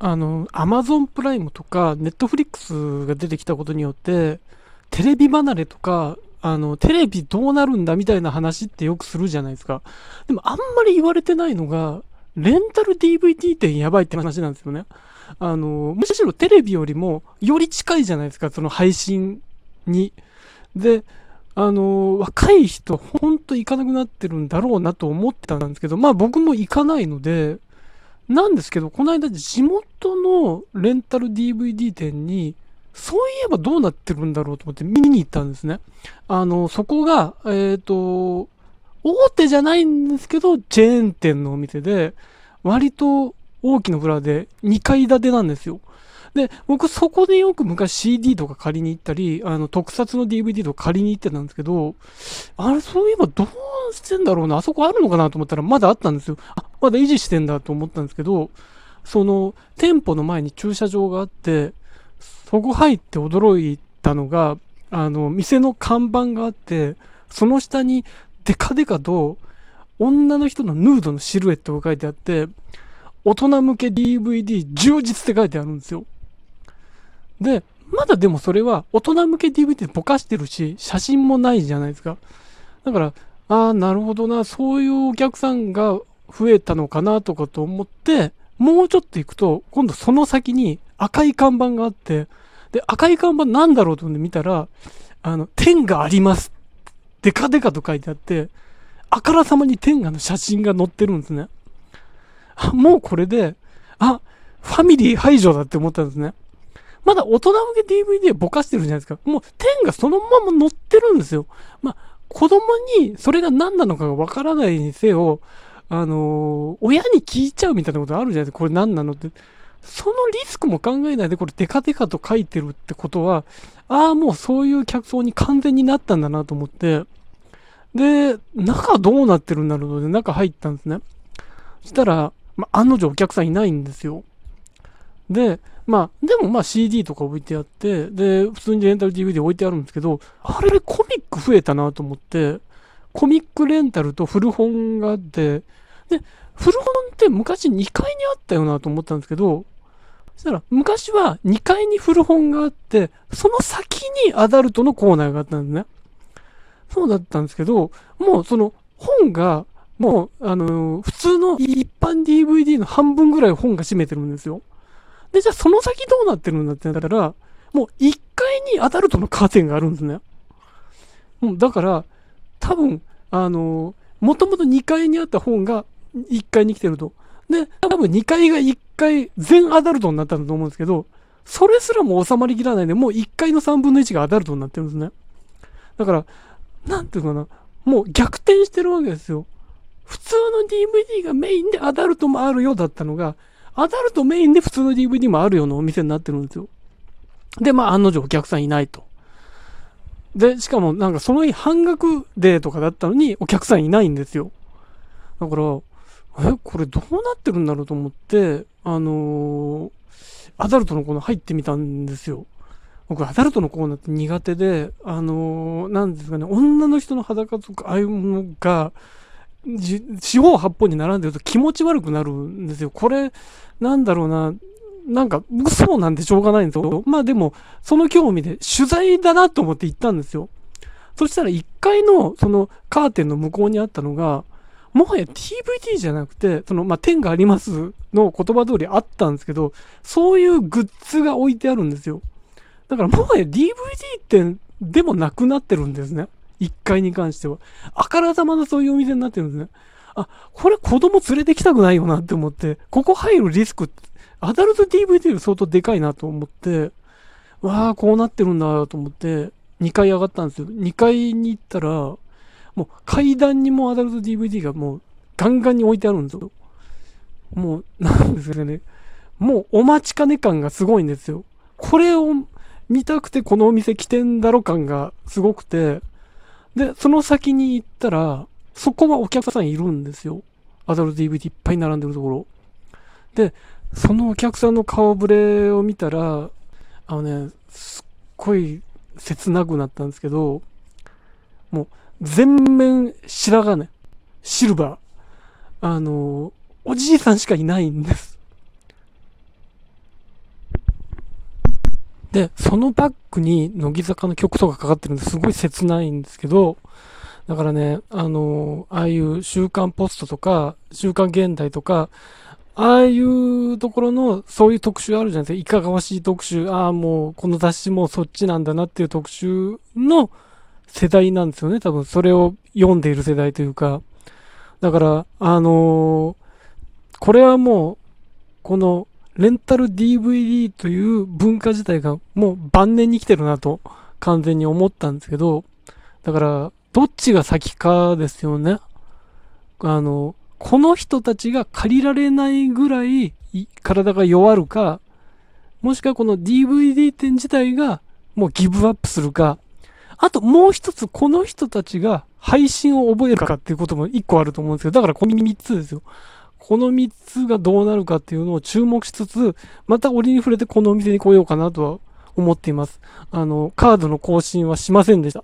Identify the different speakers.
Speaker 1: あの、アマゾンプライムとか、ネットフリックスが出てきたことによって、テレビ離れとか、あの、テレビどうなるんだみたいな話ってよくするじゃないですか。でもあんまり言われてないのが、レンタル DVD 店やばいって話なんですよね。あの、むしろテレビよりもより近いじゃないですか、その配信に。で、あの、若い人、ほんと行かなくなってるんだろうなと思ってたんですけど、まあ僕も行かないので、なんですけど、この間地元のレンタル DVD 店に、そういえばどうなってるんだろうと思って見に行ったんですね。あの、そこが、えっ、ー、と、大手じゃないんですけど、チェーン店のお店で、割と大きなフラで2階建てなんですよ。で、僕そこでよく昔 CD とか借りに行ったり、あの、特撮の DVD とか借りに行ってたんですけど、あれ、そういえばどうしてんだろうな、あそこあるのかなと思ったらまだあったんですよ。あ、まだ維持してんだと思ったんですけど、その、店舗の前に駐車場があって、そこ入って驚いたのが、あの、店の看板があって、その下にデカデカと、女の人のヌードのシルエットが書いてあって、大人向け DVD 充実って書いてあるんですよ。で、まだでもそれは大人向け DVD ぼかしてるし、写真もないじゃないですか。だから、ああ、なるほどな、そういうお客さんが増えたのかなとかと思って、もうちょっと行くと、今度その先に赤い看板があって、で、赤い看板なんだろうと思って見たら、あの、天があります。デカデカと書いてあって、あからさまに天下の写真が載ってるんですね。あ、もうこれで、あ、ファミリー排除だって思ったんですね。まだ大人向け DVD ぼかしてるじゃないですか。もう天がそのまま載ってるんですよ。まあ、子供にそれが何なのかがわからないにせよ、あのー、親に聞いちゃうみたいなことあるじゃないですか。これ何なのって。そのリスクも考えないでこれデカデカと書いてるってことは、ああ、もうそういう客層に完全になったんだなと思って、で、中どうなってるんだろうで中入ったんですね。そしたら、ま、案の定お客さんいないんですよ。で、まあ、でもまあ CD とか置いてあって、で、普通にレンタル DVD 置いてあるんですけど、あれでコミック増えたなと思って、コミックレンタルと古本があって、で、古本って昔2階にあったよなと思ったんですけど、そしたら昔は2階に古本があって、その先にアダルトのコーナーがあったんですね。そうだったんですけど、もうその本が、もう、あのー、普通の一般 DVD の半分ぐらい本が占めてるんですよ。で、じゃあその先どうなってるんだってなったら、もう1階にアダルトのカーテンがあるんですね。もうだから、多分、あのー、もともと2階にあった本が1階に来てると。で、多分2階が1階全アダルトになったんだと思うんですけど、それすらも収まりきらないで、もう1階の3分の1がアダルトになってるんですね。だから、なんていうかな、もう逆転してるわけですよ。普通の DVD がメインでアダルトもあるよだったのが、アダルトメインで普通の DVD もあるようなお店になってるんですよ。で、まあ案の定お客さんいないと。で、しかもなんかその日半額デーとかだったのにお客さんいないんですよ。だから、え、これどうなってるんだろうと思って、あのー、アダルトのコーナー入ってみたんですよ。僕、アダルトのコーナーって苦手で、あのー、なんですかね、女の人の裸とか、ああいうものが、四方八方に並んでると気持ち悪くなるんですよ。これ、なんだろうな、なんか、僕そうなんでしょうがないんですよ。まあでも、その興味で取材だなと思って行ったんですよ。そしたら1階のそのカーテンの向こうにあったのが、もはや DVD じゃなくて、その、まあ、天がありますの言葉通りあったんですけど、そういうグッズが置いてあるんですよ。だからもはや DVD ってでもなくなってるんですね。1階に関しては。あからさまなそういうお店になってるんですね。あ、これ子供連れてきたくないよなって思って、ここ入るリスク、アダルト DVD より相当でかいなと思って、わあ、こうなってるんだと思って、2階上がったんですよ。2階に行ったら、もう階段にもアダルト DVD がもうガンガンに置いてあるんですよ。もう、なんですかね。もうお待ちかね感がすごいんですよ。これを見たくてこのお店来てんだろ感がすごくて、で、その先に行ったら、そこはお客さんいるんですよ。アダルト DVD いっぱい並んでるところ。で、そのお客さんの顔ぶれを見たら、あのね、すっごい切なくなったんですけど、もう全面白髪ね。シルバー。あの、おじいさんしかいないんです。で、そのバックに乃木坂の曲とかかかってるんですごい切ないんですけど、だからね、あのああいう週刊ポストとか、週刊現代とか、ああいうところの、そういう特集あるじゃないですか。いかがわしい特集。ああ、もう、この雑誌もそっちなんだなっていう特集の世代なんですよね。多分、それを読んでいる世代というか。だから、あのー、これはもう、この、レンタル DVD という文化自体がもう晩年に来てるなと完全に思ったんですけど、だから、どっちが先かですよね。あの、この人たちが借りられないぐらい体が弱るか、もしくはこの DVD 店自体がもうギブアップするか、あともう一つこの人たちが配信を覚えるかっていうことも一個あると思うんですけど、だからこの3つですよ。この3つがどうなるかっていうのを注目しつつ、また折に触れてこのお店に来ようかなとは思っています。あの、カードの更新はしませんでした。